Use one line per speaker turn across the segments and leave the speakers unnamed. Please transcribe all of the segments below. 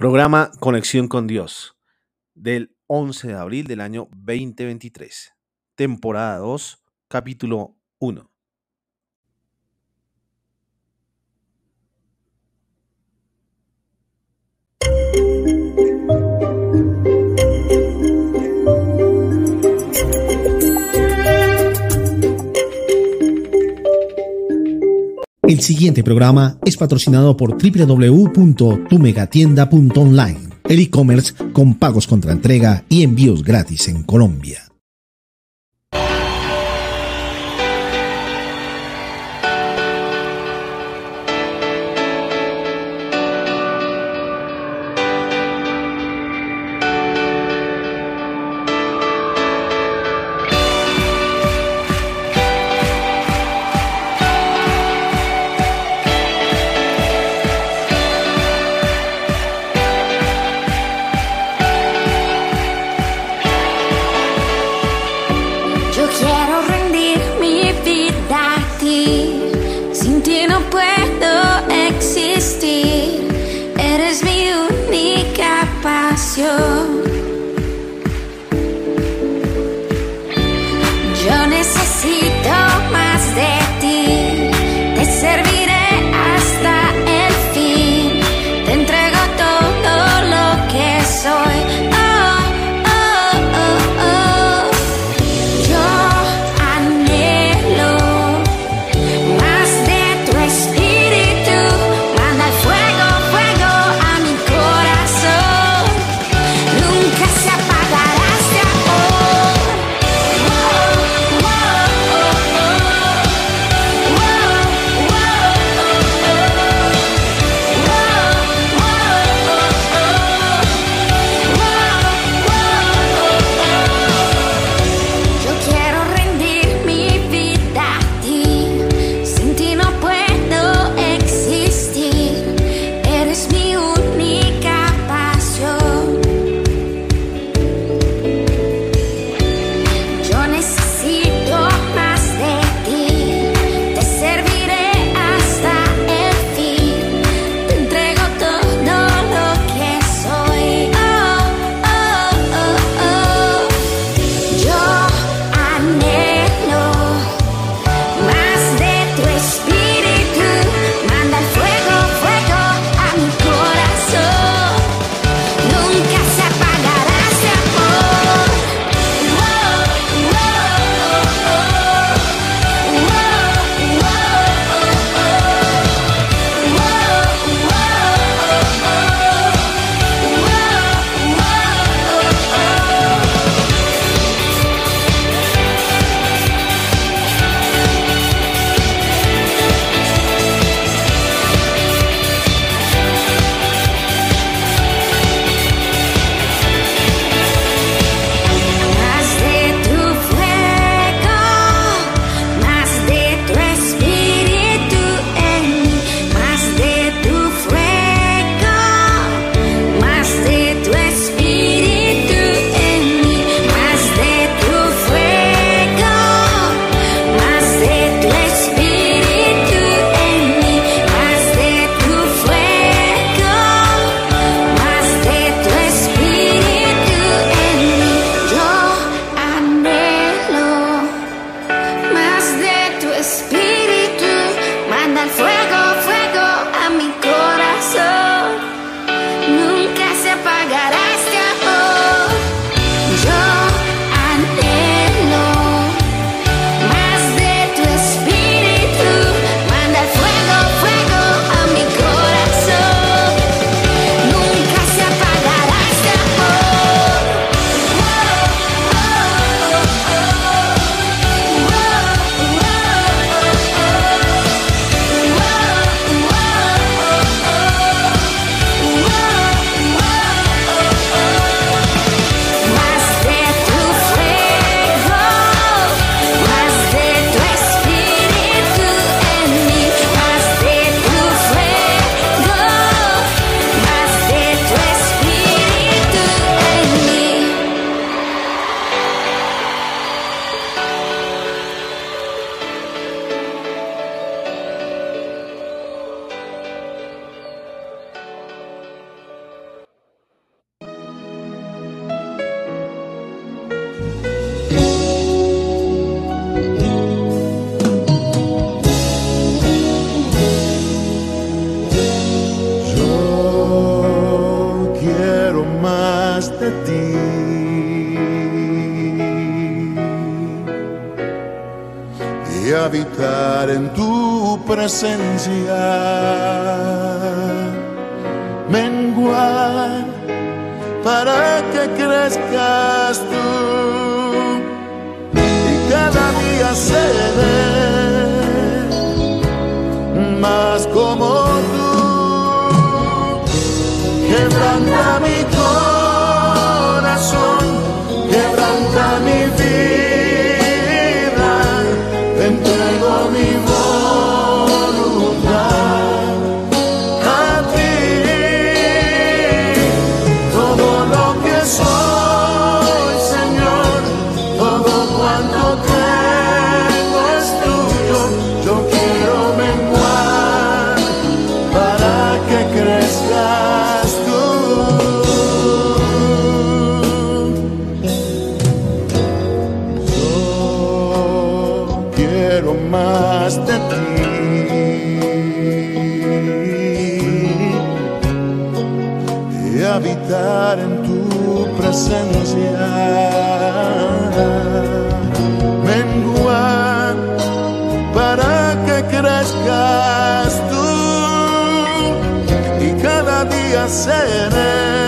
Programa Conexión con Dios del 11 de abril del año 2023. Temporada 2, capítulo 1.
El siguiente programa es patrocinado por www.tumegatienda.online, el e-commerce con pagos contra entrega y envíos gratis en Colombia.
Habitar en tu presencia. Menguar para que crezcas tú y cada día seré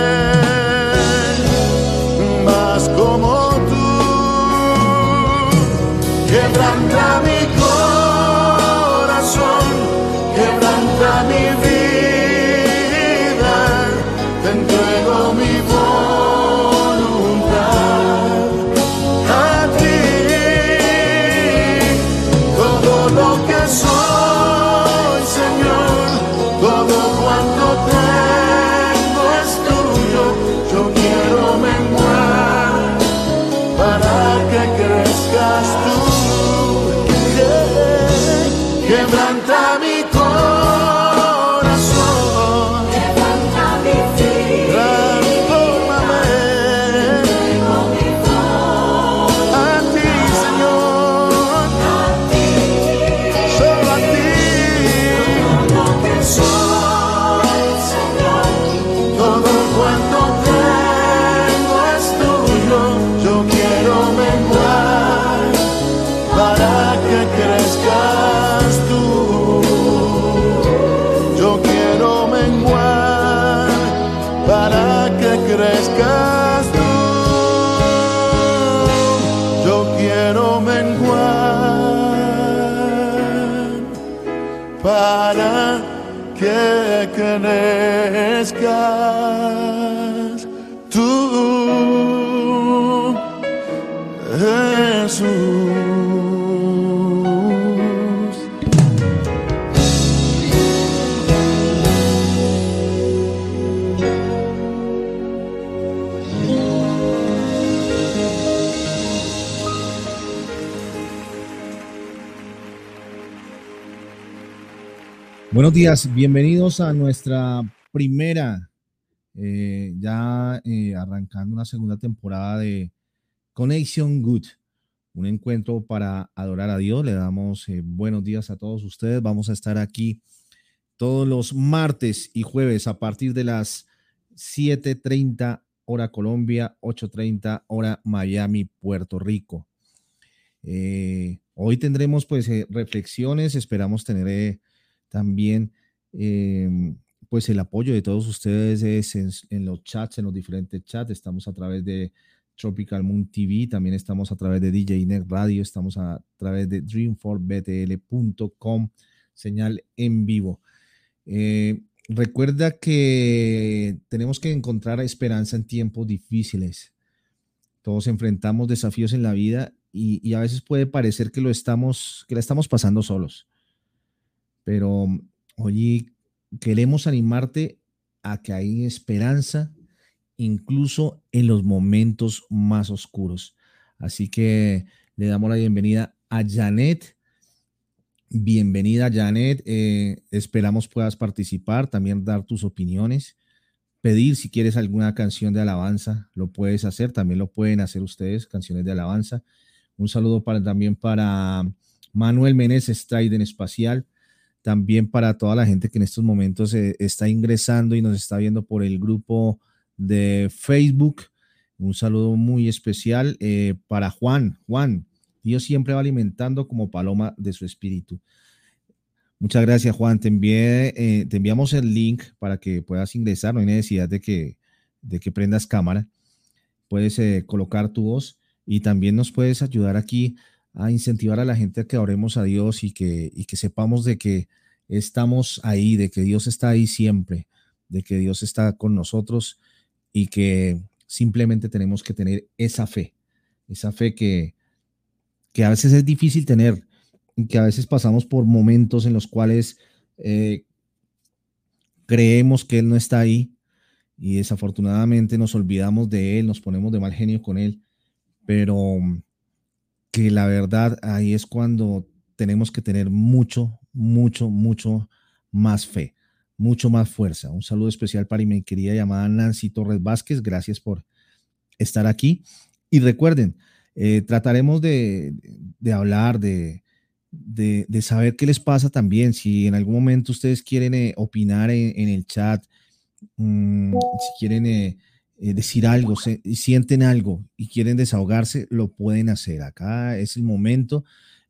Buenos días, bienvenidos a nuestra primera, eh, ya eh, arrancando una segunda temporada de Connection Good, un encuentro para adorar a Dios. Le damos eh, buenos días a todos ustedes. Vamos a estar aquí todos los martes y jueves a partir de las 7.30 hora Colombia, 8.30 hora Miami, Puerto Rico. Hoy tendremos pues reflexiones, esperamos tener también eh, pues el apoyo de todos ustedes es en, en los chats, en los diferentes chats. Estamos a través de Tropical Moon TV, también estamos a través de DJ Net Radio, estamos a través de dreamforbtl.com, señal en vivo. Eh, recuerda que tenemos que encontrar esperanza en tiempos difíciles. Todos enfrentamos desafíos en la vida y, y a veces puede parecer que lo estamos, que la estamos pasando solos. Pero hoy queremos animarte a que hay esperanza incluso en los momentos más oscuros. Así que le damos la bienvenida a Janet. Bienvenida, Janet. Eh, esperamos puedas participar, también dar tus opiniones, pedir si quieres alguna canción de alabanza, lo puedes hacer, también lo pueden hacer ustedes, canciones de alabanza. Un saludo también para Manuel Meneses, Trident Espacial, también para toda la gente que en estos momentos eh, está ingresando y nos está viendo por el grupo de Facebook. Un saludo muy especial eh, para Juan. Juan, Dios siempre va alimentando como paloma de su espíritu. Muchas gracias, Juan. Te, envié, eh, te enviamos el link para que puedas ingresar. No hay necesidad de que, de que prendas cámara. Puedes colocar tu voz y también nos puedes ayudar aquí a incentivar a la gente a que oremos a Dios y que, y que sepamos de que estamos ahí, de que Dios está ahí siempre, de que Dios está con nosotros y que simplemente tenemos que tener esa fe, esa fe que, que a veces es difícil tener y que a veces pasamos por momentos en los cuales eh, creemos que Él no está ahí y desafortunadamente nos olvidamos de Él, nos ponemos de mal genio con Él, pero que la verdad ahí es cuando tenemos que tener mucho, mucho, mucho más fe, mucho más fuerza. Un saludo especial para mi querida llamada Nancy Torres Vázquez. Gracias por estar aquí. Y recuerden, eh, trataremos de, hablar, de, de, saber qué les pasa también. Si en algún momento ustedes quieren eh, opinar en, el chat, mm, si quieren eh, eh, decir algo, se, sienten algo y quieren desahogarse, lo pueden hacer. Acá es el momento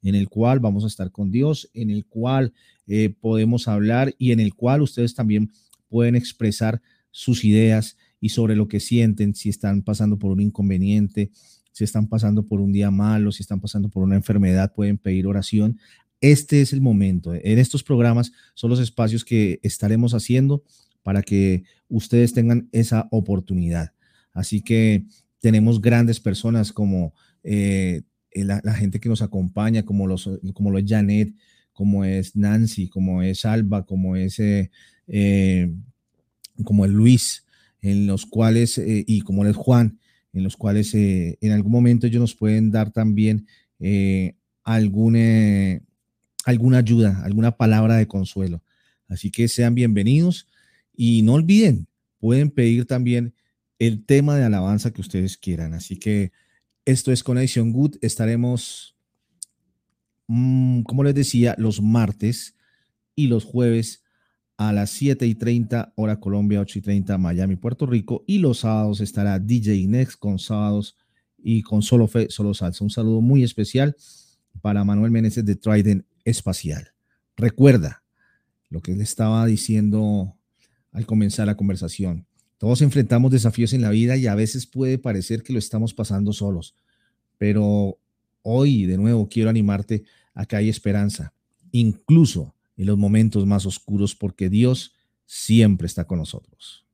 en el cual vamos a estar con Dios, en el cual eh, podemos hablar y en el cual ustedes también pueden expresar sus ideas y sobre lo que sienten, si están pasando por un inconveniente, si están pasando por un día malo, si están pasando por una enfermedad, pueden pedir oración. Este es el momento. En estos programas son los espacios que estaremos haciendo para que ustedes tengan esa oportunidad. Así que tenemos grandes personas como eh, la, gente que nos acompaña, como, los, como lo es Janet, como es Nancy, como es Alba, como es, eh, eh, como es Luis, en los cuales, y como es Juan, en los cuales en algún momento ellos nos pueden dar también alguna ayuda, alguna palabra de consuelo. Así que sean bienvenidos. Y no olviden, pueden pedir también el tema de alabanza que ustedes quieran. Así que esto es Conexión Good. Estaremos, mm, como les decía, los martes y los jueves a las 7 y 30 hora Colombia, 8 y 30 Miami, Puerto Rico. Y los sábados estará DJ Next con sábados y con Solo Fe, Solo Salsa. Un saludo muy especial para Manuel Meneses de Trident Espacial. Recuerda lo que le estaba diciendo al comenzar la conversación. Todos enfrentamos desafíos en la vida y a veces puede parecer que lo estamos pasando solos, pero hoy de nuevo quiero animarte a que hay esperanza, incluso en los momentos más oscuros, porque Dios siempre está con nosotros.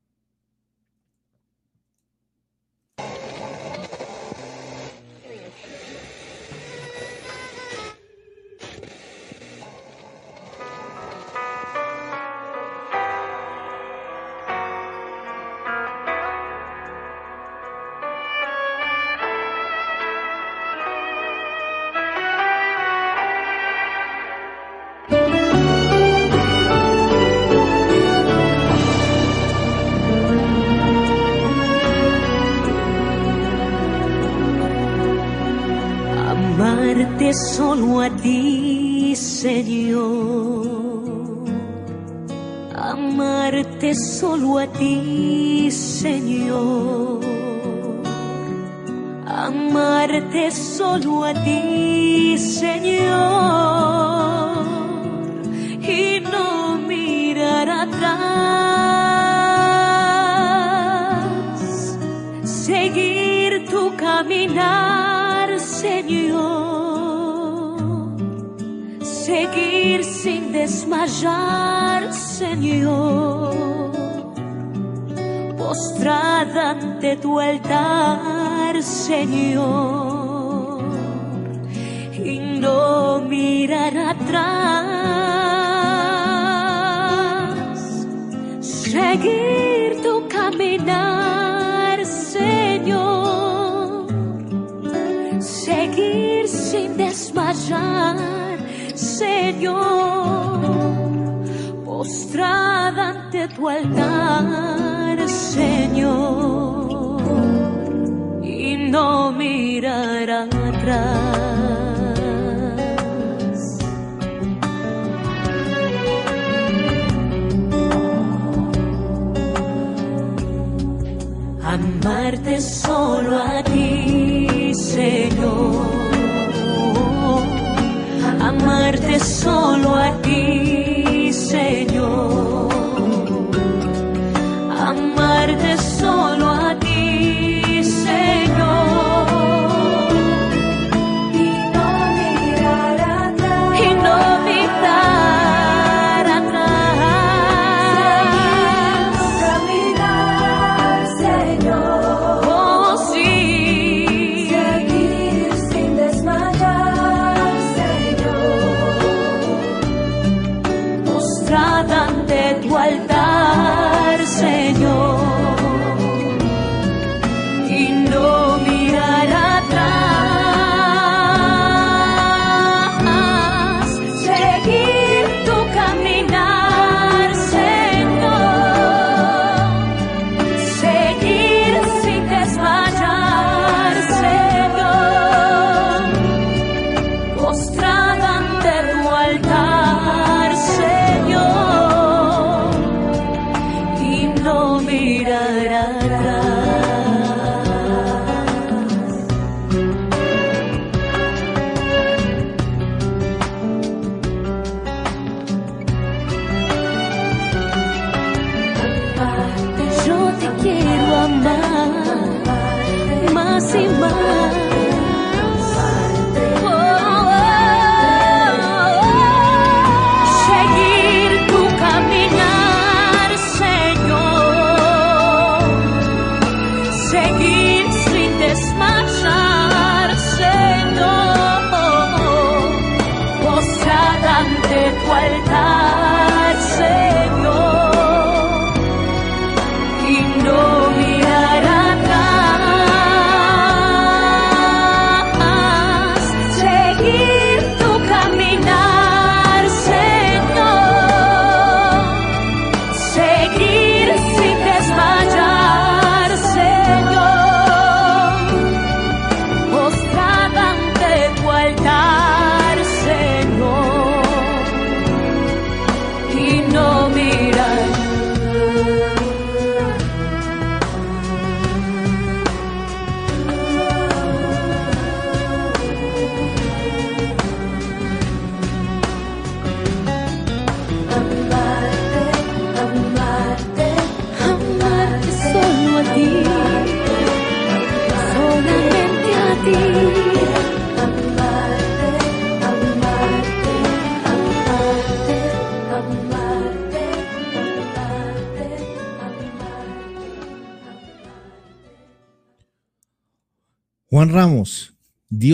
amarte solo a ti, Señor, amarte solo a ti.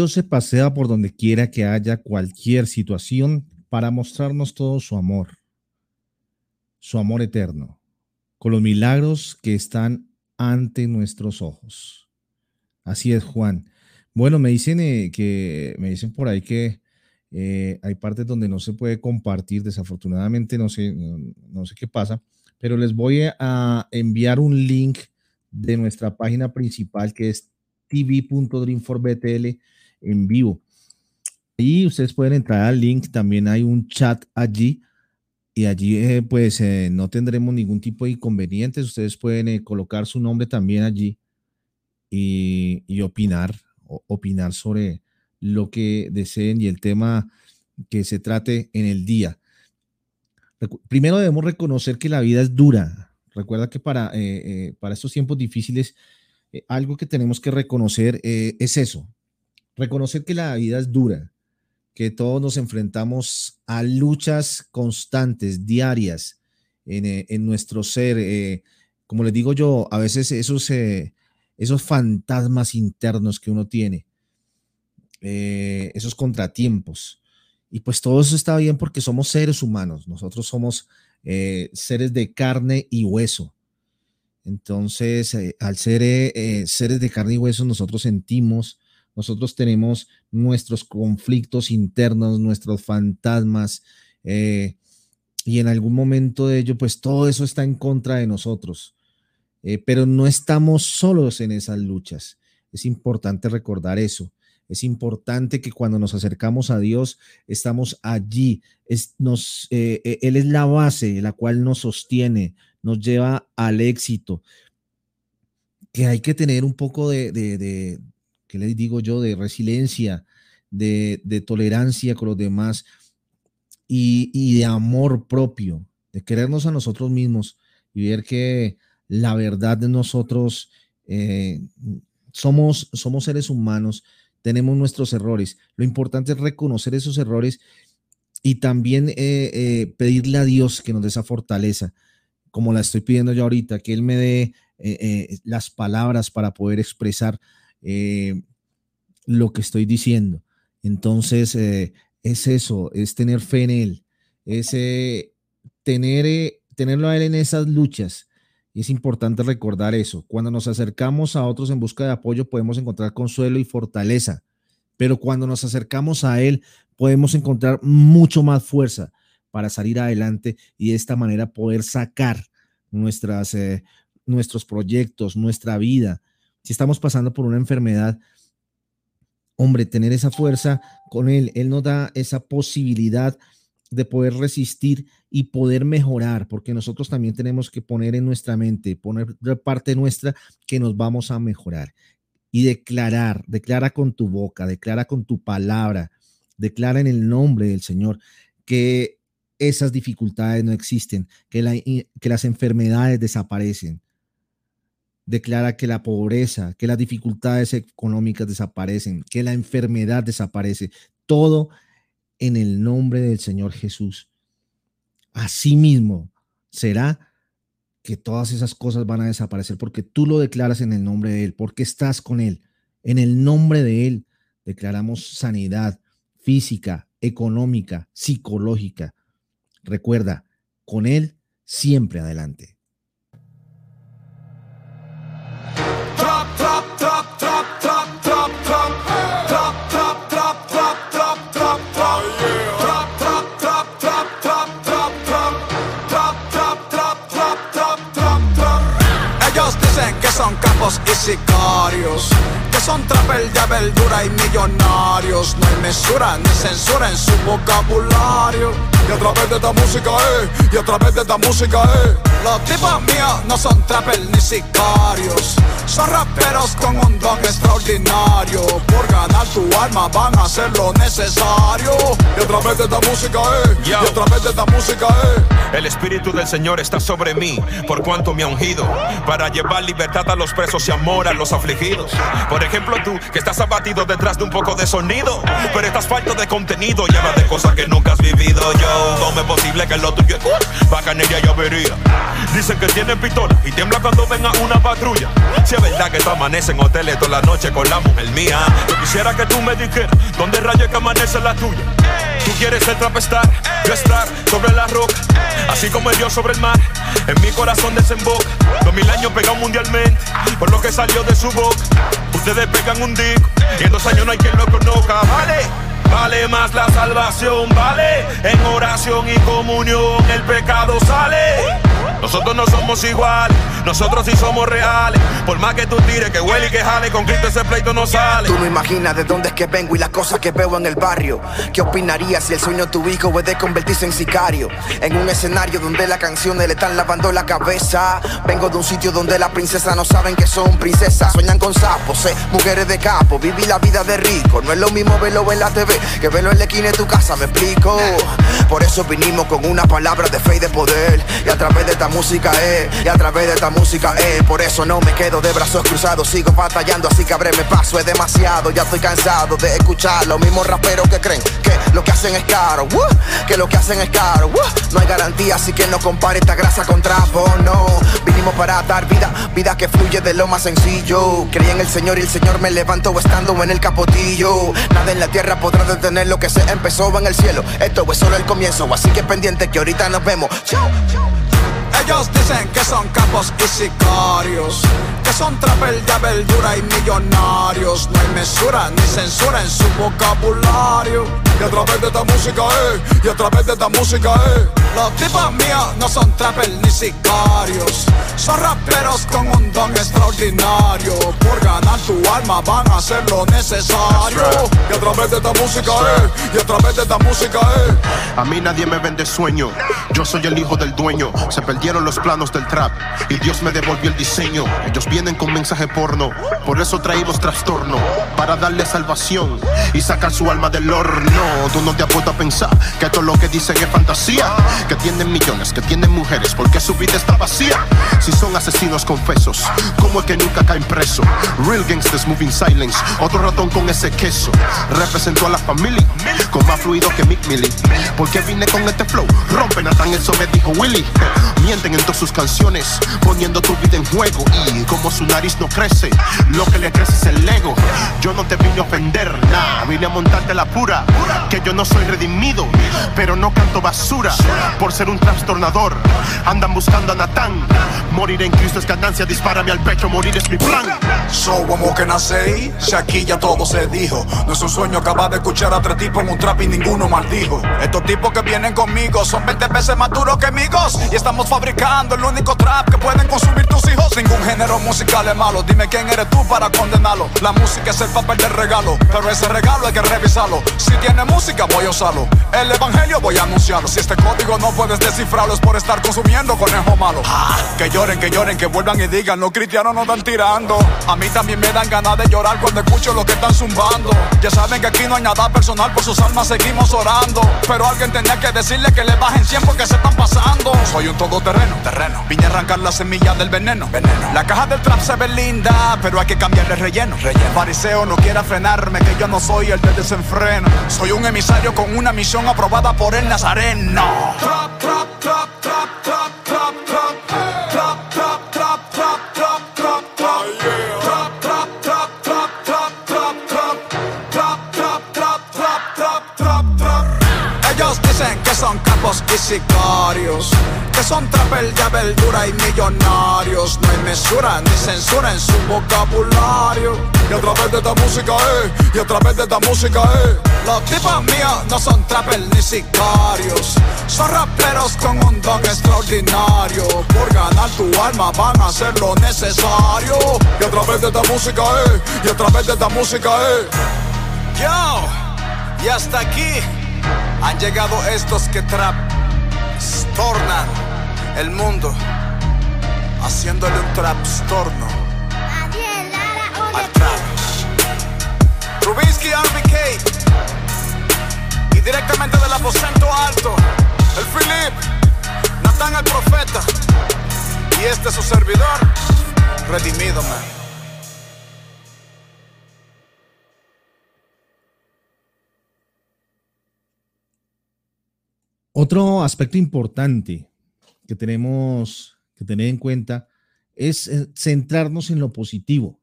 Se pasea por donde quiera que haya cualquier situación para mostrarnos todo su amor, su amor eterno, con los milagros que están ante nuestros ojos. Así es, Juan. Bueno, me dicen eh, que me dicen por ahí que eh, hay partes donde no se puede compartir. Desafortunadamente, no sé, no, no sé qué pasa, pero les voy a enviar un link de nuestra página principal que es tv.dream4btl en vivo. Y ustedes pueden entrar al link, también hay un chat allí y allí eh, pues eh, no tendremos ningún tipo de inconvenientes. Ustedes pueden eh, colocar su nombre también allí y, opinar, opinar sobre lo que deseen y el tema que se trate en el día. Primero debemos reconocer que la vida es dura. Recuerda que para, para estos tiempos difíciles, algo que tenemos que reconocer es eso. Reconocer que la vida es dura, que todos nos enfrentamos a luchas constantes, diarias, en, eh, en nuestro ser. eh, como les digo yo, a veces esos, eh, esos fantasmas internos que uno tiene, esos contratiempos. Y pues todo eso está bien porque somos seres humanos, nosotros somos seres de carne y hueso. Entonces, al ser seres de carne y hueso, nosotros sentimos, nosotros tenemos nuestros conflictos internos, nuestros fantasmas, eh, y en algún momento de ello, pues todo eso está en contra de nosotros. Eh, pero no estamos solos en esas luchas. Es importante recordar eso. Es importante que cuando nos acercamos a Dios, estamos allí. Es, nos, eh, él es la base, la cual nos sostiene, nos lleva al éxito. Que hay que tener un poco de ¿qué les digo yo? De resiliencia, de, tolerancia con los demás, y, de amor propio, de querernos a nosotros mismos y ver que la verdad de nosotros eh, somos, somos seres humanos, tenemos nuestros errores. Lo importante es reconocer esos errores y también eh, eh, pedirle a Dios que nos dé esa fortaleza, como la estoy pidiendo yo ahorita, que Él me dé las palabras para poder expresar eh, lo que estoy diciendo. Entonces, eh, es eso, es tener fe en Él, es eh, tener, tenerlo a Él en esas luchas. Y es importante recordar eso. Cuando nos acercamos a otros en busca de apoyo, podemos encontrar consuelo y fortaleza. Pero cuando nos acercamos a Él, podemos encontrar mucho más fuerza para salir adelante y de esta manera poder sacar nuestras, nuestros proyectos, nuestra vida. Si estamos pasando por una enfermedad, hombre, tener esa fuerza con Él, Él nos da esa posibilidad de poder resistir y poder mejorar, porque nosotros también tenemos que poner en nuestra mente, poner parte nuestra que nos vamos a mejorar y declarar, declara con tu boca, declara con tu palabra, declara en el nombre del Señor que esas dificultades no existen, que, la- que las enfermedades desaparecen. Declara que la pobreza, que las dificultades económicas desaparecen, que la enfermedad desaparece. Todo en el nombre del Señor Jesús. Asimismo será que todas esas cosas van a desaparecer porque tú lo declaras en el nombre de Él, porque estás con Él. En el nombre de Él declaramos sanidad física, económica, psicológica. Recuerda, con Él siempre adelante.
Son capos y sicarios. Que son trapel de verdura y millonarios. No hay mesura ni censura en su vocabulario. Y a través de esta música, eh. Y a través de esta música, eh. Los tipos míos no son trapel ni sicarios. Son raperos con un don extraordinario. Por ganar tu alma van a hacer lo necesario. Y a través de esta música, eh. Y a través de esta música, eh.
El Espíritu del Señor está sobre mí, por cuanto me ha ungido, para llevar libertad a los presos y amor a los afligidos. Por ejemplo, tú que estás abatido detrás de un poco de sonido, pero estás falto de contenido y habla de cosas que nunca has vivido. Yo, ¿cómo es posible que lo tuyo es bacanería y avería? Dicen que tienen pistola y tiembla cuando venga una patrulla. Si es verdad que tú amaneces en hoteles toda la noche con la mujer mía, yo quisiera que tú me dijeras dónde rayos que amanece la tuya. Tú quieres ser trapestar, yo estar sobre la roca, así como el Dios sobre el mar. En mi corazón desemboca, dos mil años pegado mundialmente, por lo que salió de su boca. Ustedes pegan un disco y en dos años no hay quien lo conozca, vale. Vale más la salvación, vale. En oración y comunión el pecado sale. Nosotros no somos iguales, nosotros sí somos reales. Por más que tú tires, que huele y que jale, con Cristo ese pleito no sale.
Tú no imaginas de dónde es que vengo y las cosas que veo en el barrio. ¿Qué opinarías si el sueño de tu hijo puede convertirse en sicario? En un escenario donde las canciones le están lavando la cabeza. Vengo de un sitio donde las princesas no saben que son princesas. Sueñan con sapos, eh, mujeres de capo. Viví la vida de rico. No es lo mismo verlo en la TV que verlo en la esquina de tu casa, me explico. Por eso vinimos con una palabra de fe y de poder. Y a través de esta música, eh, y a través de esta música, eh. Por eso no me quedo de brazos cruzados, sigo batallando, así que abreme paso, es demasiado. Ya estoy cansado de escuchar los mismos raperos que creen que lo que hacen es caro, uh, que lo que hacen es caro. uh. No hay garantía, así que no compare esta grasa con trapo, no. Vinimos para dar vida, vida que fluye de lo más sencillo. Creí en el Señor y el Señor me levantó estando en el capotillo. Nada en la tierra podrá detener lo que se empezó en el cielo. Esto es solo el comienzo, así que pendiente que ahorita nos vemos. Chau.
Ellos dicen que son capos y sicarios, que son trapel de verdura y millonarios. No hay mesura ni censura en su vocabulario. Y a través de esta música, eh, y a través de esta música, eh. Los tipos míos no son trapel ni sicarios, son raperos con un don extraordinario. Por ganar tu alma van a hacer lo necesario. Y a través de esta música, eh, y a través de esta música, eh.
A mí nadie me vende sueño. Yo soy el hijo del dueño. Se perdieron los planos del trap y Dios me devolvió el diseño. Ellos vienen con mensaje porno, por eso traímos trastorno para darle salvación y sacar su alma del horno. Tú no te has a pensar que todo lo que dicen es fantasía. Que tienen millones, que tienen mujeres, porque su vida está vacía. Si son asesinos confesos, ¿cómo es que nunca caen preso? Real gangsters moving silence, otro ratón con ese queso. Representó a la familia con más fluido que Mick Millie. Porque vine con este flow, rompen Nathan, eso me dijo Willy. Mienten en todas sus canciones, poniendo tu vida en juego. Y como su nariz no crece, lo que le crece es el ego. Yo no te vine a ofender, nah, vine a montarte la pura. Que yo no soy redimido, pero no canto basura. Por ser un trastornador, andan buscando a Natán. Morir en Cristo es ganancia, dispárame al pecho, morir es mi plan.
So, como que nací, si aquí ya todo se dijo. No es un sueño acabar de escuchar a tres tipos en un trap y ninguno maldijo. Estos tipos que vienen conmigo son 20 veces más duros que amigos. Y estamos fabricando el único trap que pueden consumir tus hijos. Ningún género musical es malo. Dime quién eres tú para condenarlo. La música es el papel del regalo, pero ese regalo hay que revisarlo. Si tiene música, voy a usarlo. El evangelio voy a anunciarlo. Si este código no puedes descifrarlo, es por estar consumiendo conejo malo. Que lloren, que lloren, que vuelvan y digan, los cristianos no están tirando. A mí también me dan ganas de llorar cuando escucho lo que están zumbando. Ya saben que aquí no hay nada personal, por sus almas seguimos orando. Pero alguien tenía que decirle que le bajen 100 porque se están pasando. Soy un todoterreno, terreno. Vine a arrancar la semilla del veneno, veneno. La caja del trap se ve linda, pero hay que cambiarle relleno, relleno. Fariseo no quiera frenarme, que yo no soy el de desenfreno. Soy un emisario con una misión aprobada por el Nazareno. Y sicarios Que son trapel de verdura y millonarios. No hay mesura ni censura en su vocabulario. Y a través de esta música, eh Y a través de esta música, eh Los tipos míos no son trapel ni sicarios. Son raperos con un don extraordinario. Por ganar tu alma van a hacer lo necesario. Y a través de esta música, eh Y a través de esta música, eh. Yo, y hasta aquí han llegado estos que trastornan el mundo, haciéndole un trastorno al trap. Rubinsky RBK y directamente del aposento alto, el Philip, Natán el profeta y este es su servidor, redimido man.
Otro aspecto importante que tenemos que tener en cuenta es eh, centrarnos en lo positivo,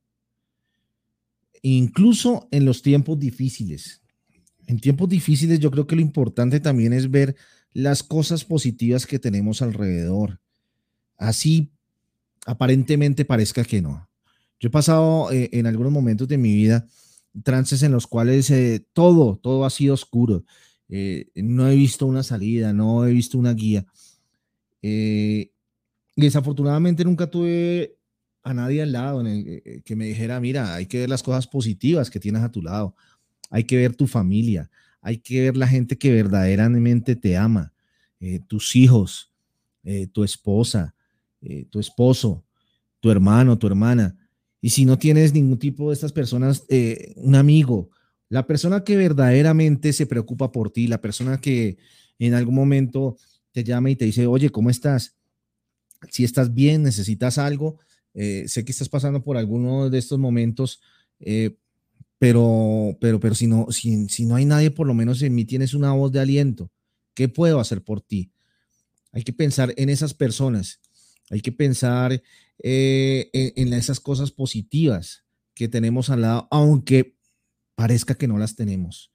incluso en los tiempos difíciles. En tiempos difíciles yo creo que lo importante también es ver las cosas positivas que tenemos alrededor. Así aparentemente parezca que no. Yo he pasado eh, en algunos momentos de mi vida trances en los cuales eh, todo, todo ha sido oscuro. Eh, no he visto una salida, no he visto una guía. Eh, desafortunadamente nunca tuve a nadie al lado eh, que me dijera, mira, hay que ver las cosas positivas que tienes a tu lado, hay que ver tu familia, hay que ver la gente que verdaderamente te ama, tus hijos, tu esposa, tu esposo, tu hermano, tu hermana. Y si no tienes ningún tipo de estas personas, un amigo, la persona que verdaderamente se preocupa por ti, la persona que en algún momento te llama y te dice, oye, ¿cómo estás? Si estás bien, necesitas algo, eh, sé que estás pasando por alguno de estos momentos, eh, pero, pero, pero si no, si, no hay nadie, por lo menos en mí tienes una voz de aliento. ¿Qué puedo hacer por ti? Hay que pensar en esas personas, hay que pensar eh, en, en esas cosas positivas que tenemos al lado, aunque parezca que no las tenemos.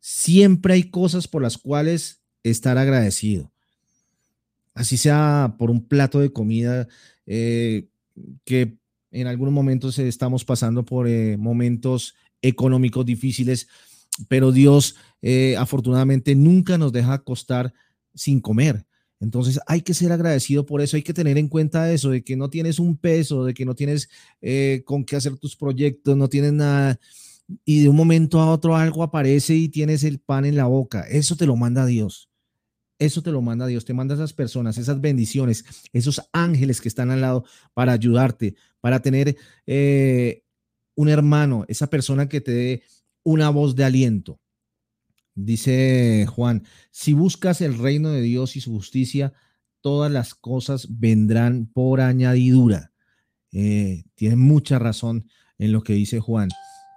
Siempre hay cosas por las cuales estar agradecido. Así sea por un plato de comida eh, que en algunos momentos estamos pasando por eh, momentos económicos difíciles, pero Dios eh, afortunadamente nunca nos deja acostar sin comer. Entonces hay que ser agradecido por eso, hay que tener en cuenta eso, de que no tienes un peso, de que no tienes con qué hacer tus proyectos, no tienes nada, y de un momento a otro algo aparece y tienes el pan en la boca. Eso te lo manda Dios. Eso te lo manda Dios, te manda esas personas, esas bendiciones, esos ángeles que están al lado para ayudarte, para tener eh, un hermano, esa persona que te dé una voz de aliento. Dice Juan, si buscas el reino de Dios y su justicia, todas las cosas vendrán por añadidura. Eh, tiene mucha razón en lo que dice Juan.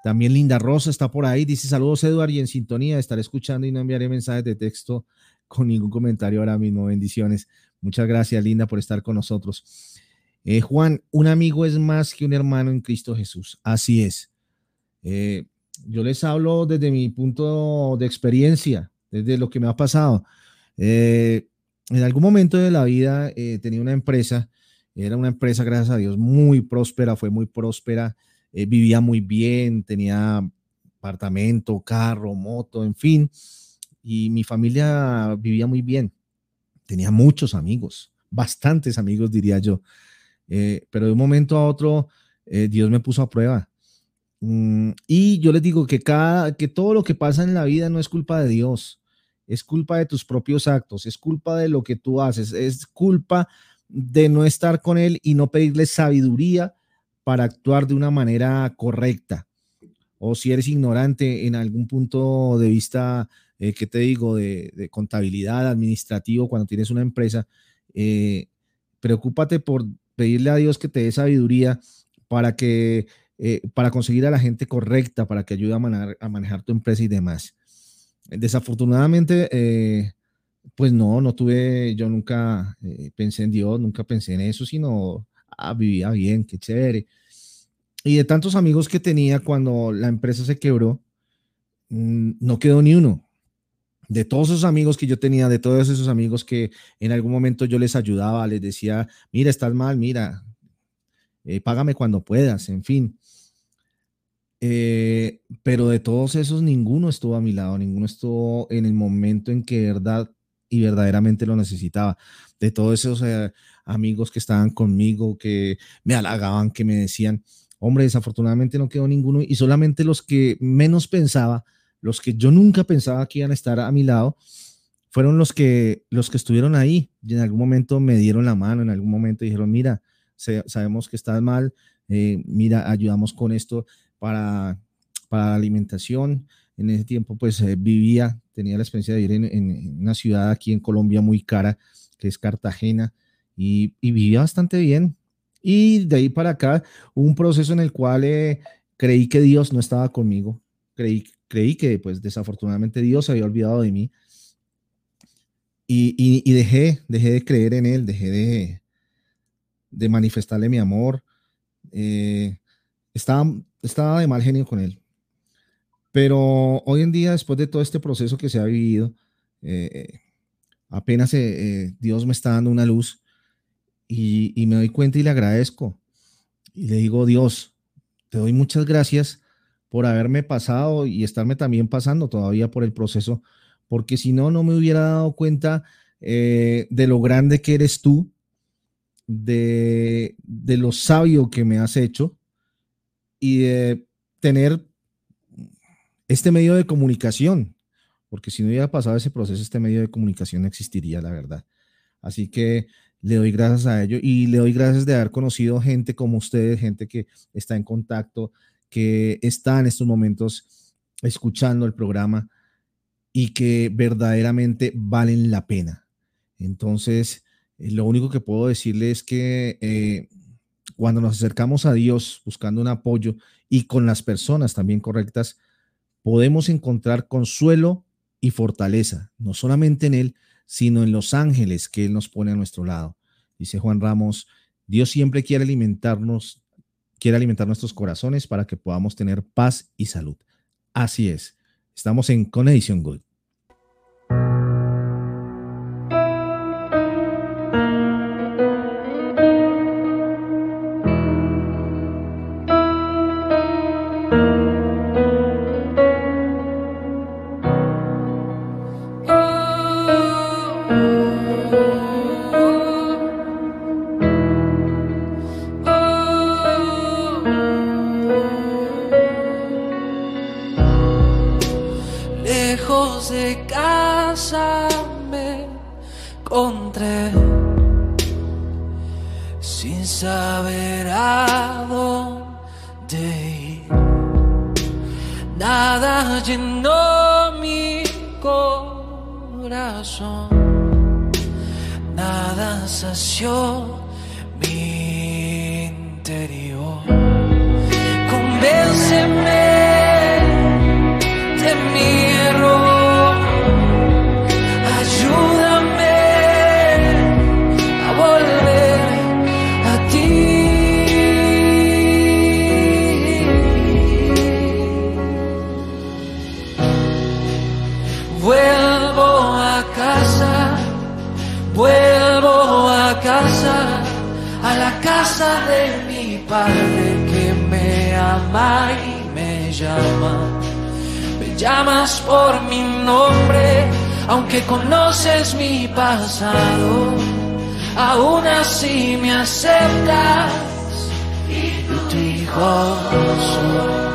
También Linda Rosa está por ahí. Dice saludos Eduard y en sintonía. Estaré escuchando y no enviaré mensajes de texto con ningún comentario ahora mismo. Bendiciones. Muchas gracias Linda por estar con nosotros. Eh, Juan, un amigo es más que un hermano en Cristo Jesús. Así es. Eh, yo les hablo desde mi punto de experiencia, desde lo que me ha pasado. Eh, en algún momento de la vida tenía una empresa, era una empresa, gracias a Dios, muy próspera, fue muy próspera, eh, vivía muy bien, tenía apartamento, carro, moto, en fin, y mi familia vivía muy bien, tenía muchos amigos, bastantes amigos, diría yo, Eh, pero de un momento a otro, eh, Dios me puso a prueba. Mm, y yo les digo que, cada, que todo lo que pasa en la vida no es culpa de Dios, es culpa de tus propios actos, es culpa de lo que tú haces, es culpa de no estar con Él y no pedirle sabiduría para actuar de una manera correcta. O si eres ignorante en algún punto de vista, eh, ¿qué te digo?, de, contabilidad, administrativo, cuando tienes una empresa, eh, preocúpate por pedirle a Dios que te dé sabiduría para que eh, para conseguir a la gente correcta, para que ayude a manejar, a manejar tu empresa y demás. Desafortunadamente, eh, pues no, no tuve, yo nunca pensé en Dios, nunca pensé en eso, sino ah, vivía bien, qué chévere. Y de tantos amigos que tenía cuando la empresa se quebró, mm, no quedó ni uno. De todos esos amigos que yo tenía, de todos esos amigos que en algún momento yo les ayudaba, les decía, mira, estás mal, mira, eh, págame cuando puedas, en fin. Eh, pero de todos esos, ninguno estuvo a mi lado, ninguno estuvo en el momento en que verdad y verdaderamente lo necesitaba. De todos esos eh, amigos que estaban conmigo, que me halagaban, que me decían, hombre, desafortunadamente no quedó ninguno y solamente los que menos pensaba, los que yo nunca pensaba que iban a estar a mi lado, fueron los que, los que estuvieron ahí y en algún momento me dieron la mano, en algún momento dijeron, mira, sabemos que estás mal, eh, mira, ayudamos con esto para, para la alimentación. En ese tiempo, pues eh, vivía, tenía la experiencia de vivir en una ciudad aquí en Colombia muy cara, que es Cartagena, y, y vivía bastante bien. Y de ahí para acá, un proceso en el cual eh, creí que Dios no estaba conmigo, creí, creí que pues desafortunadamente Dios se había olvidado de mí. Y, y- y dejé, dejé de creer en Él, dejé de, de manifestarle mi amor. eh, estaba, estaba de mal genio con él. Pero hoy en día, después de todo este proceso que se ha vivido, eh, apenas eh, eh, Dios me está dando una luz y, me doy cuenta y le agradezco. Y le digo, Dios, te doy muchas gracias por haberme pasado y estarme también pasando todavía por el proceso, porque si no, no me hubiera dado cuenta eh, de lo grande que eres tú, de, de lo sabio que me has hecho y de tener este medio de comunicación, porque si no hubiera pasado ese proceso, este medio de comunicación no existiría, la verdad. Así que le doy gracias a ello y le doy gracias de haber conocido gente como ustedes, gente que está en contacto, que está en estos momentos escuchando el programa y que verdaderamente valen la pena. Entonces, eh, lo único que puedo decirle es que eh, cuando nos acercamos a Dios buscando un apoyo y con las personas también correctas, podemos encontrar consuelo y fortaleza, no solamente en Él, sino en los ángeles que Él nos pone a nuestro lado. Dice Juan Ramos, Dios siempre quiere alimentarnos, quiere alimentar nuestros corazones para que podamos tener paz y salud. Así es, estamos en Connection Good.
conoces mi pasado, aún así me aceptas y tu hijo soy.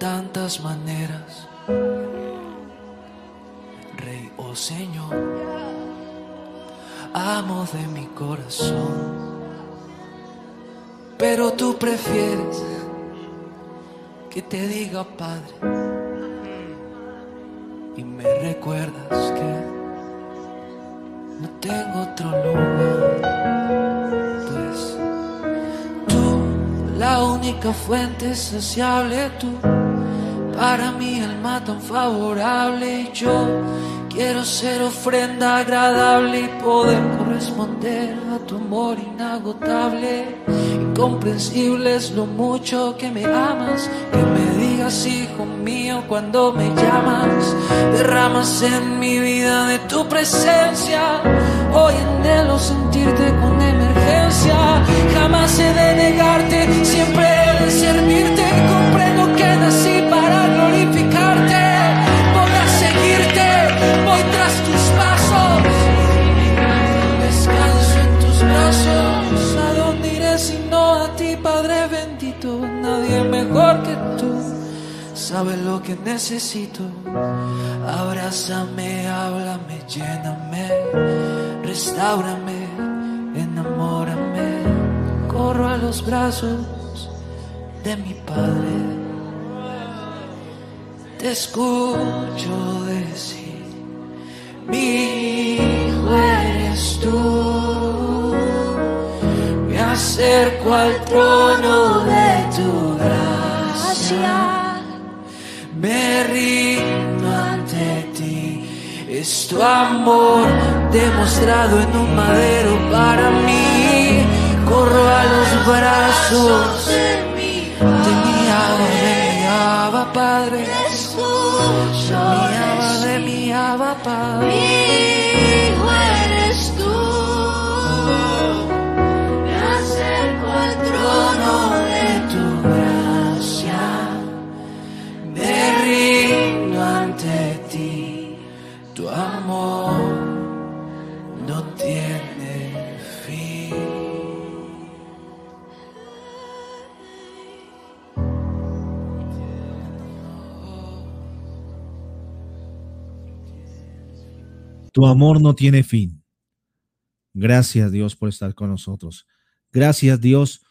Tantas maneras, Rey o Señor, amo de mi corazón, pero tú prefieres que te diga Padre y me recuerdas que no tengo otro lugar, pues tú, la única fuente saciable, tú, para mi alma tan favorable, yo quiero ser ofrenda agradable y poder corresponder a tu amor inagotable. Incomprensible es lo mucho que me amas, que me digas, hijo mío, cuando me llamas, derramas en mi vida de tu presencia. Hoy anhelo sentirte con emergencia, jamás he de negarte, siempre he de servirte. Comprendo Nadie mejor que tú sabe lo que necesito. Abrázame, háblame, lléname, restaurame, enamórame. Corro a los brazos de mi Padre. Te escucho decir, mi hijo eres tú. Acerco al trono de tu gracia. Me rindo ante ti. Es tu amor demostrado en un madero para mí. Corro a los brazos de mi Abba, mi Padre. De mi Abba, de mi Abba
Mi
Padre.
hijo eres
Tu amor no tiene fin.
Gracias Dios por estar con nosotros. Gracias Dios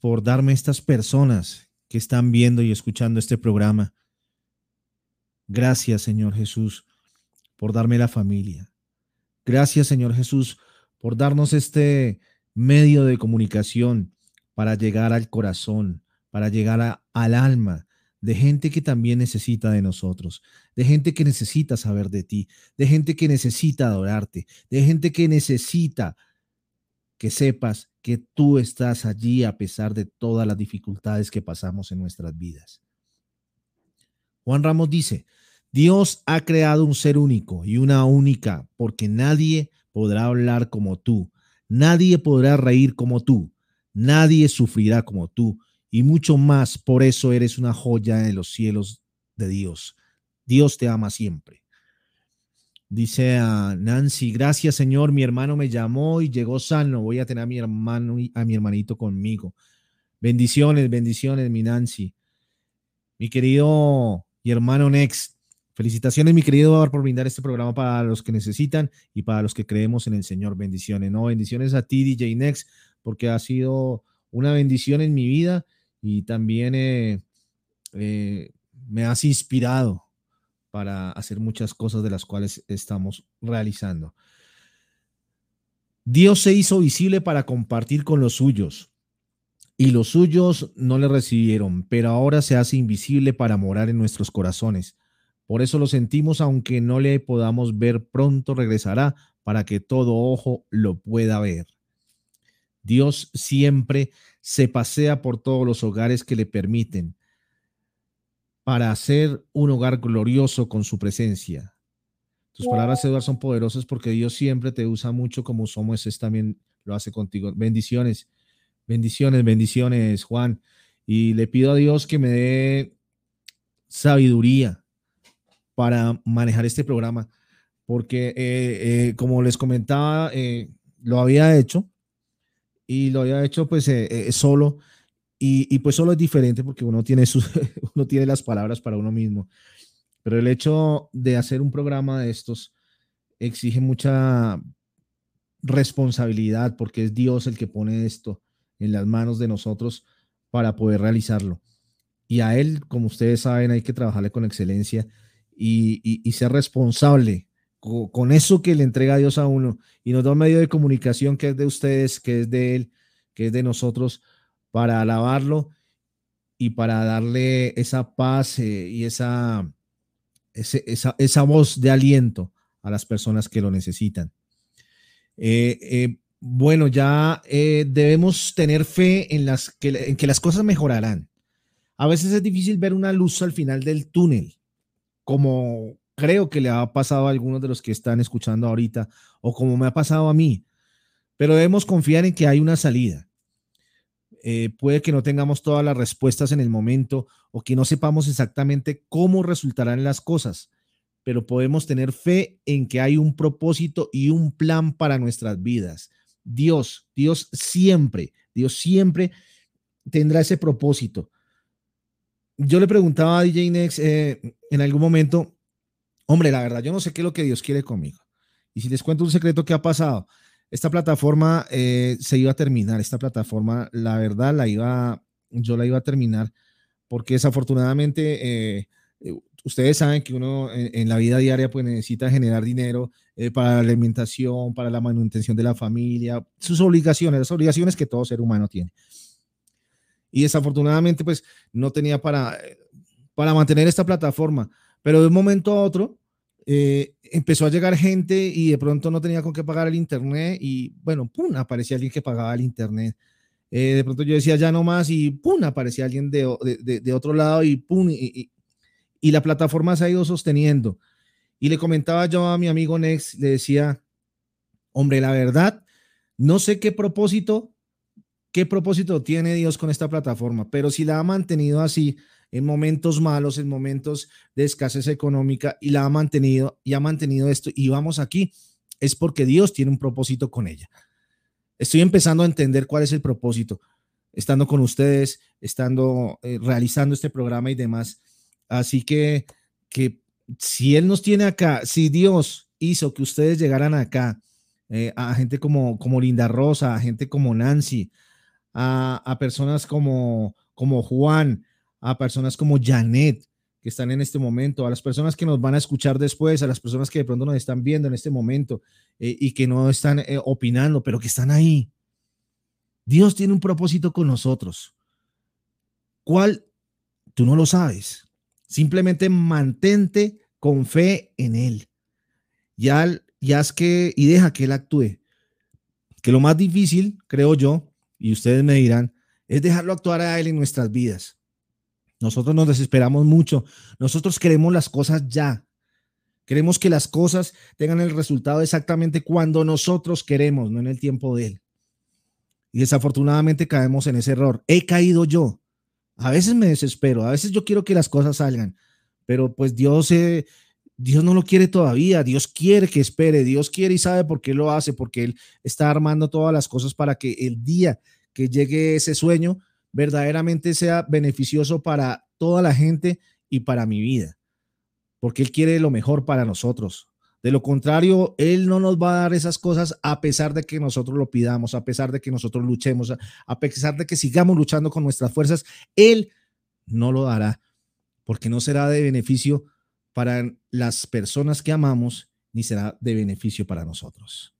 por darme estas personas que están viendo y escuchando este programa. Gracias Señor Jesús por darme la familia. Gracias Señor Jesús por darnos este medio de comunicación para llegar al corazón, para llegar a- al alma de gente que también necesita de nosotros, de gente que necesita saber de ti, de gente que necesita adorarte, de gente que necesita que sepas que tú estás allí a pesar de todas las dificultades que pasamos en nuestras vidas. Juan Ramos dice, Dios ha creado un ser único y una única, porque nadie podrá hablar como tú, nadie podrá reír como tú, nadie sufrirá como tú, y mucho más, por eso eres una joya en los cielos de Dios. Dios te ama siempre. Dice a Nancy, gracias Señor, mi hermano me llamó y llegó sano, voy a tener a mi hermano y a mi hermanito conmigo. Bendiciones, bendiciones, mi Nancy. Mi querido y hermano Next, felicitaciones, mi querido, por brindar este programa para los que necesitan y para los que creemos en el Señor. Bendiciones, no, bendiciones a ti, DJ Next, porque ha sido una bendición en mi vida y también eh, eh, me has inspirado para hacer muchas cosas de las cuales estamos realizando. Dios se hizo visible para compartir con los suyos y los suyos no le recibieron, pero ahora se hace invisible para morar en nuestros corazones. Por eso lo sentimos, aunque no le podamos ver, pronto regresará para que todo ojo lo pueda ver. Dios siempre se pasea por todos los hogares que le permiten para hacer un hogar glorioso con su presencia. Tus palabras, Eduardo, son poderosas porque Dios siempre te usa mucho como usó Moisés también lo hace contigo. Bendiciones, bendiciones, bendiciones, Juan. Y le pido a Dios que me dé sabiduría para manejar este programa, porque eh, eh, como les comentaba, eh, lo había hecho y lo había hecho pues eh, eh, solo y, y, pues solo es diferente porque uno tiene, sus, uno tiene las palabras para uno mismo. Pero el hecho de hacer un programa de estos exige mucha responsabilidad porque es Dios el que pone esto en las manos de nosotros para poder realizarlo. Y a Él, como ustedes saben, hay que trabajarle con excelencia y, y, y ser responsable con, eso que le entrega Dios a uno y nos da un medio de comunicación que es de ustedes, que es de Él, que es de nosotros, para alabarlo y para darle esa paz eh, y esa, esa, esa voz de aliento a las personas que lo necesitan. Eh, eh, bueno, ya debemos tener fe en, las, que, en que las cosas mejorarán. A veces es difícil ver una luz al final del túnel, como creo que le ha pasado a algunos de los que están escuchando ahorita, o como me ha pasado a mí, pero debemos confiar en que hay una salida. Eh, puede que no tengamos todas las respuestas en el momento o que no sepamos exactamente cómo resultarán las cosas, pero podemos tener fe en que hay un propósito y un plan para nuestras vidas. Dios, Dios siempre, Dios siempre tendrá ese propósito. Yo le preguntaba a DJ Nex eh, en algún momento, hombre, la verdad, yo no sé qué es lo que Dios quiere conmigo. Y si les cuento un secreto que ha pasado, esta plataforma eh, se iba a terminar, esta plataforma, la verdad, la iba, yo la iba a terminar porque desafortunadamente eh, ustedes saben que uno en, en, la vida diaria pues necesita generar dinero eh, para la alimentación, para la manutención de la familia, sus obligaciones, las obligaciones que todo ser humano tiene. Y desafortunadamente pues no tenía para, para mantener esta plataforma, pero de un momento a otro eh, empezó a llegar gente y de pronto no tenía con qué pagar el internet y bueno, pum, aparecía alguien que pagaba el internet. Eh, de pronto yo decía ya no más y pum, aparecía alguien de, de, de otro lado y pum, y, y, y, la plataforma se ha ido sosteniendo. Y le comentaba yo a mi amigo Nex, le decía, hombre, la verdad, no sé qué propósito, qué propósito tiene Dios con esta plataforma, pero si la ha mantenido así, en momentos malos, en momentos de escasez económica y la ha mantenido y ha mantenido esto y vamos aquí, es porque Dios tiene un propósito con ella. Estoy empezando a entender cuál es el propósito, estando con ustedes, estando eh, realizando este programa y demás. Así que, que si Él nos tiene acá, si Dios hizo que ustedes llegaran acá, eh, a gente como, como Linda Rosa, a gente como Nancy, a, a personas como, como Juan, a personas como Janet, que están en este momento, a las personas que nos van a escuchar después, a las personas que de pronto nos están viendo en este momento eh, y que no están eh, opinando, pero que están ahí. Dios tiene un propósito con nosotros. ¿Cuál? Tú no lo sabes. Simplemente mantente con fe en Él. Ya, ya es que, y deja que Él actúe. Que lo más difícil, creo yo, y ustedes me dirán, es dejarlo actuar a Él en nuestras vidas. Nosotros nos desesperamos mucho. Nosotros queremos las cosas ya. Queremos que las cosas tengan el resultado exactamente cuando nosotros queremos, no en el tiempo de Él. Y desafortunadamente caemos en ese error. He caído yo. A veces me desespero, a veces yo quiero que las cosas salgan, pero pues Dios, eh, Dios no lo quiere todavía. Dios quiere que espere. Dios quiere y sabe por qué lo hace, porque Él está armando todas las cosas para que el día que llegue ese sueño, verdaderamente sea beneficioso para toda la gente y para mi vida, porque Él quiere lo mejor para nosotros. De lo contrario, Él no nos va a dar esas cosas a pesar de que nosotros lo pidamos, a pesar de que nosotros luchemos, a pesar de que sigamos luchando con nuestras fuerzas, Él no lo dará, porque no será de beneficio para las personas que amamos, ni será de beneficio para nosotros.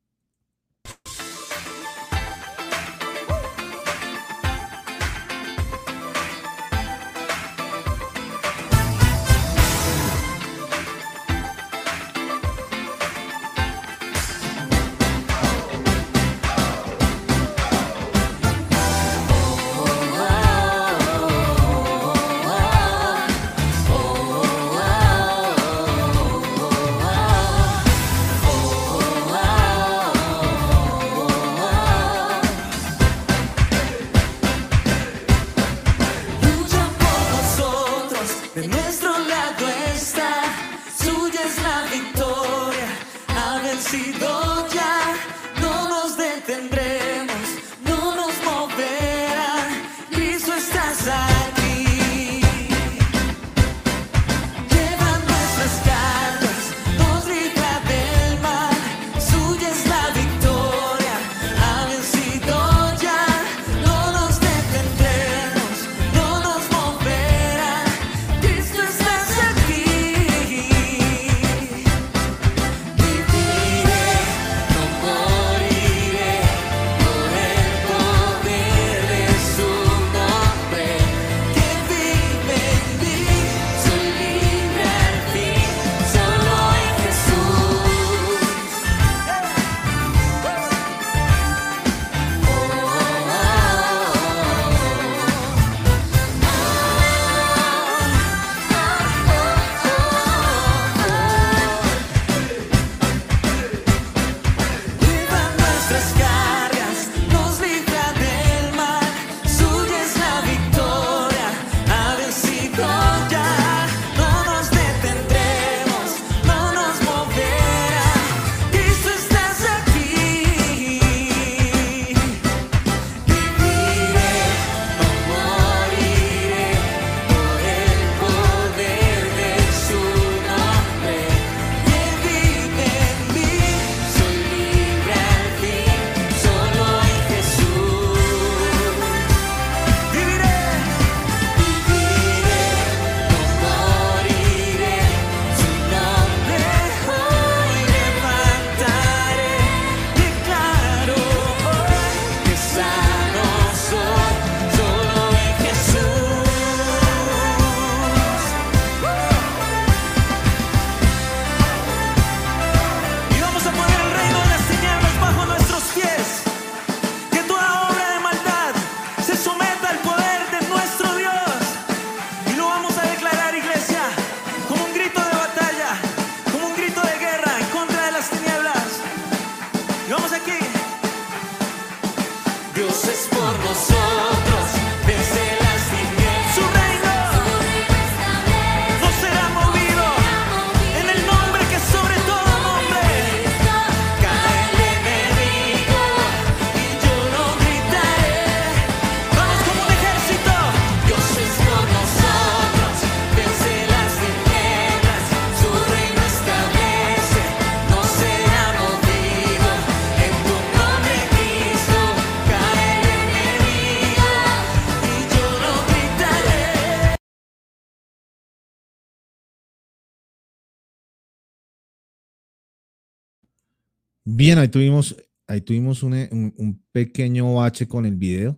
Bien, ahí tuvimos, ahí tuvimos un, un- pequeño bache con el video.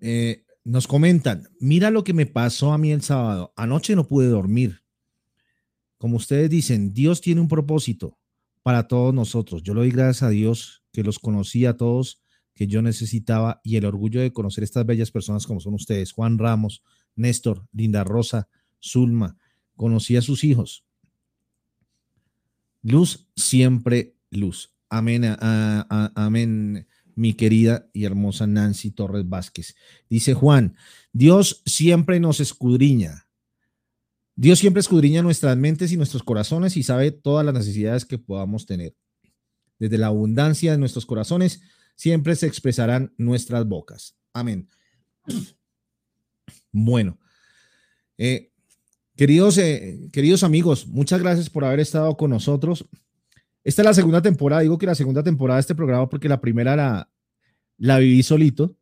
Eh, nos comentan, mira lo que me pasó a mí el sábado. Anoche no pude dormir. Como ustedes dicen, Dios tiene un propósito para todos nosotros. Yo le doy gracias a Dios que los conocí a todos que yo necesitaba y el orgullo de conocer estas bellas personas como son ustedes, Juan Ramos, Néstor, Linda Rosa, Zulma. Conocí a sus hijos. Luz, siempre luz. Amén, amén, mi querida y hermosa Nancy Torres Vázquez. Dice Juan, Dios siempre nos escudriña. Dios siempre escudriña nuestras mentes y nuestros corazones y sabe todas las necesidades que podamos tener. Desde la abundancia de nuestros corazones siempre se expresarán nuestras bocas. Amén. Bueno, eh, queridos, eh, queridos amigos, muchas gracias por haber estado con nosotros. Esta es la segunda temporada, digo que la segunda temporada de este programa porque la primera la, la viví solito,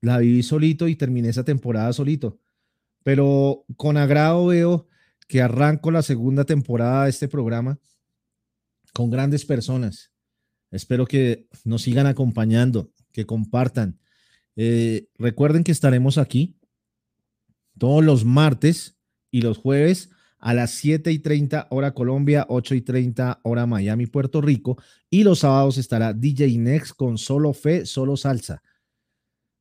la viví solito y terminé esa temporada solito. Pero con agrado veo que arranco la segunda temporada de este programa con grandes personas. Espero que nos sigan acompañando, que compartan. Eh, recuerden que estaremos aquí todos los martes y los jueves a las 7 y 30 hora Colombia, 8 y 30 hora Miami, Puerto Rico. Y los sábados estará DJ Next con solo fe, solo salsa.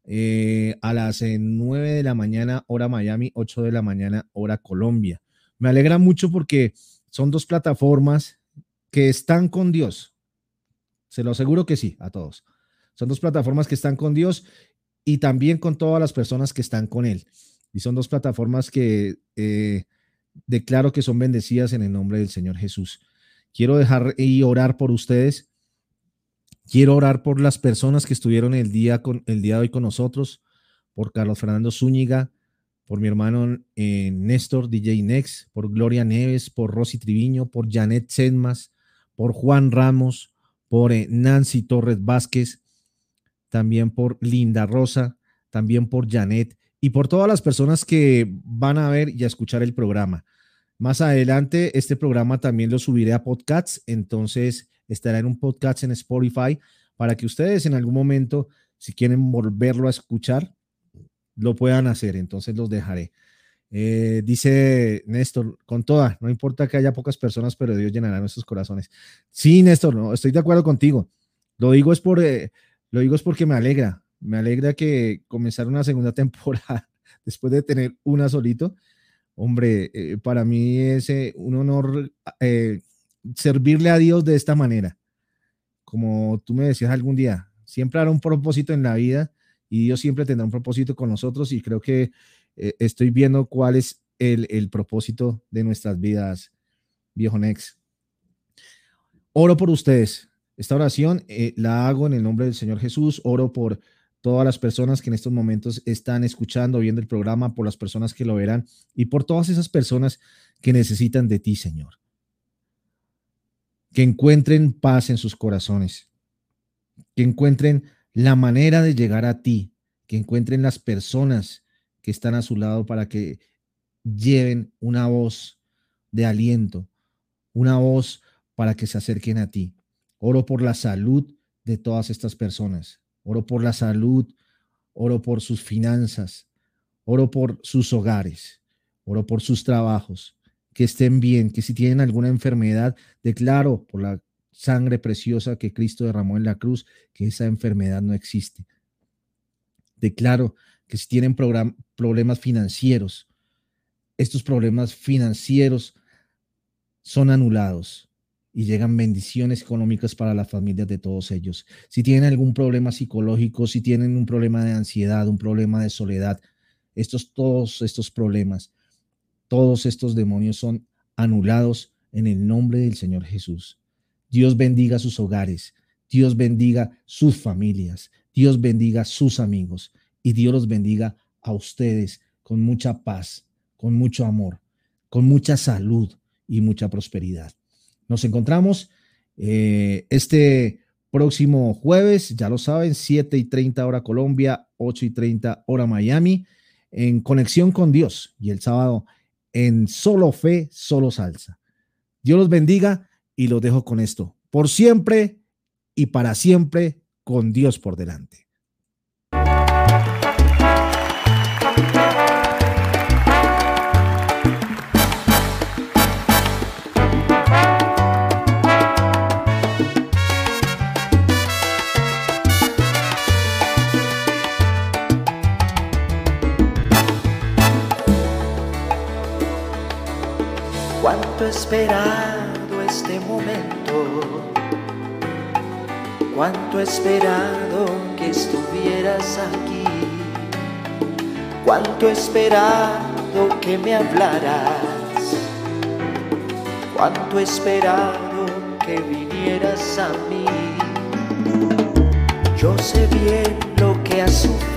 Eh, a las eh, 9 de la mañana hora Miami, 8 de la mañana hora Colombia. Me alegra mucho porque son dos plataformas que están con Dios. Se lo aseguro que sí, a todos. Son dos plataformas que están con Dios y también con todas las personas que están con Él. Y son dos plataformas que eh, declaro que son bendecidas en el nombre del Señor Jesús. quiero dejar y orar por ustedes. Quiero orar por las personas que estuvieron el día, con, el día de hoy con nosotros, por Carlos Fernando Zúñiga, por mi hermano eh, Néstor DJ Nex, por Gloria Neves, por Rosy Triviño, por Janet Sedmas, por Juan Ramos, por eh, Nancy Torres Vázquez, también por Linda Rosa, también por Janet y por todas las personas que van a ver y a escuchar el programa. Más adelante, este programa también lo subiré a podcasts, entonces estará en un podcast en Spotify para que ustedes en algún momento, si quieren volverlo a escuchar, lo puedan hacer. Entonces los dejaré. Eh, dice Néstor, con toda, no importa que haya pocas personas, pero Dios llenará nuestros corazones. Sí, Néstor, no, estoy de acuerdo contigo. Lo digo es por, eh, lo digo es porque me alegra, me alegra que comenzar una segunda temporada después de tener una solito. Hombre, eh, para mí es eh, un honor eh, servirle a Dios de esta manera. Como tú me decías algún día, siempre hará un propósito en la vida y Dios siempre tendrá un propósito con nosotros y creo que estoy viendo cuál es el, propósito de nuestras vidas, viejo Nex. Oro por ustedes. Esta oración la hago en el nombre del Señor Jesús. Oro por todas las personas que en estos momentos están escuchando, viendo el programa, por las personas que lo verán y por todas esas personas que necesitan de ti, Señor. Que encuentren paz en sus corazones, que encuentren la manera de llegar a ti, que encuentren las personas que están a su lado para que lleven una voz de aliento, una voz para que se acerquen a ti. Oro por la salud de todas estas personas. Oro por la salud, oro por sus finanzas, oro por sus hogares, oro por sus trabajos, que estén bien, que si tienen alguna enfermedad, declaro por la sangre preciosa que Cristo derramó en la cruz, que esa enfermedad no existe. Declaro que si tienen problemas financieros, estos problemas financieros son anulados y llegan bendiciones económicas para las familias de todos ellos. Si tienen algún problema psicológico, si tienen un problema de ansiedad, un problema de soledad, estos todos estos problemas, todos estos demonios son anulados en el nombre del Señor Jesús. Dios bendiga sus hogares, Dios bendiga sus familias, Dios bendiga sus amigos y Dios los bendiga a ustedes con mucha paz, con mucho amor, con mucha salud y mucha prosperidad. Nos encontramos eh, este próximo jueves, ya lo saben, 7 y 30 hora Colombia, 8 y 30 hora Miami, en conexión con Dios y el sábado en solo fe, solo salsa. Dios los bendiga y los dejo con esto. Por siempre y para siempre, con Dios por delante.
Esperado este momento, cuánto esperado que estuvieras aquí, cuánto he esperado que me hablaras, cuánto esperado que vinieras a mí. Yo sé bien lo que has sufrido,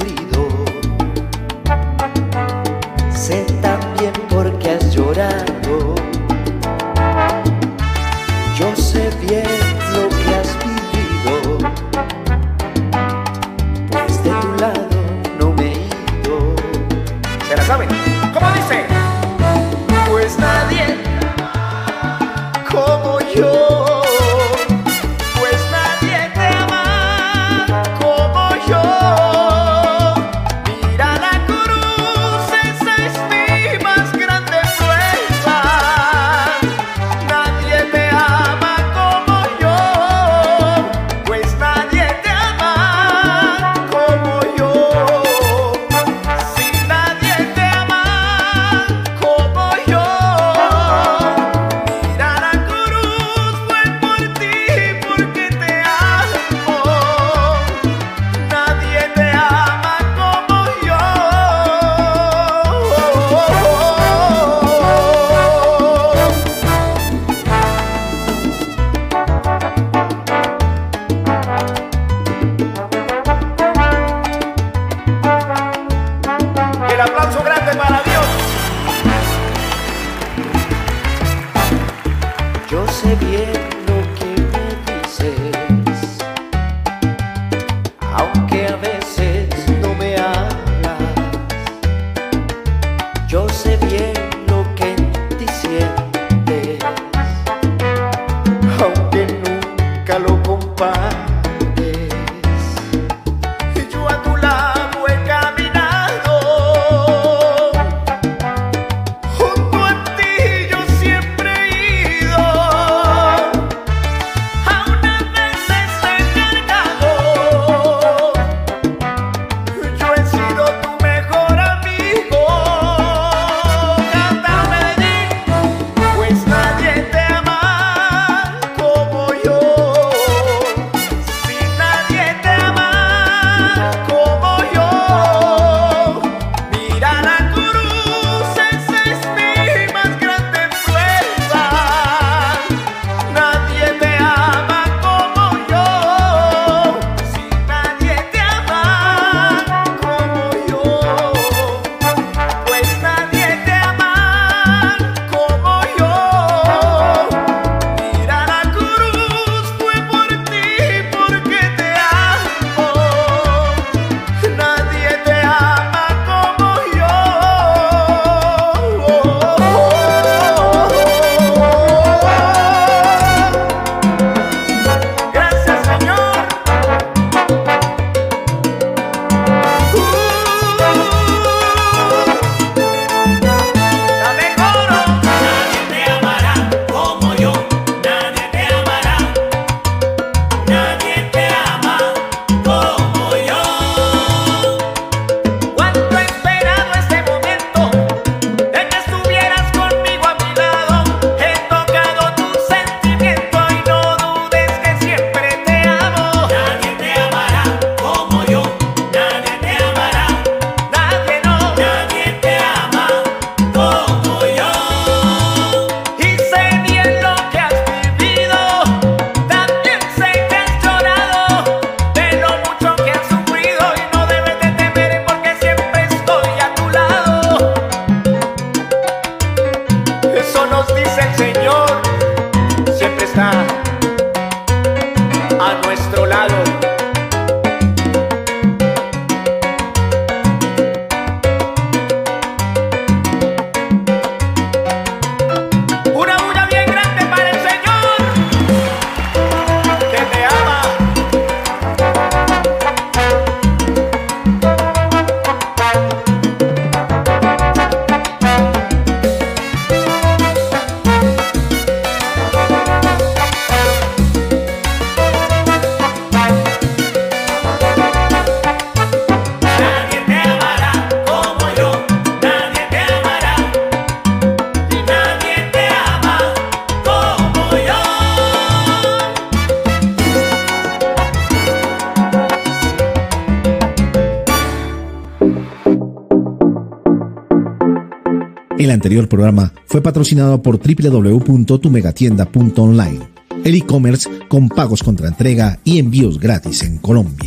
anterior programa fue patrocinado por www.tumegatienda.online, el e-commerce con pagos contra entrega y envíos gratis en Colombia.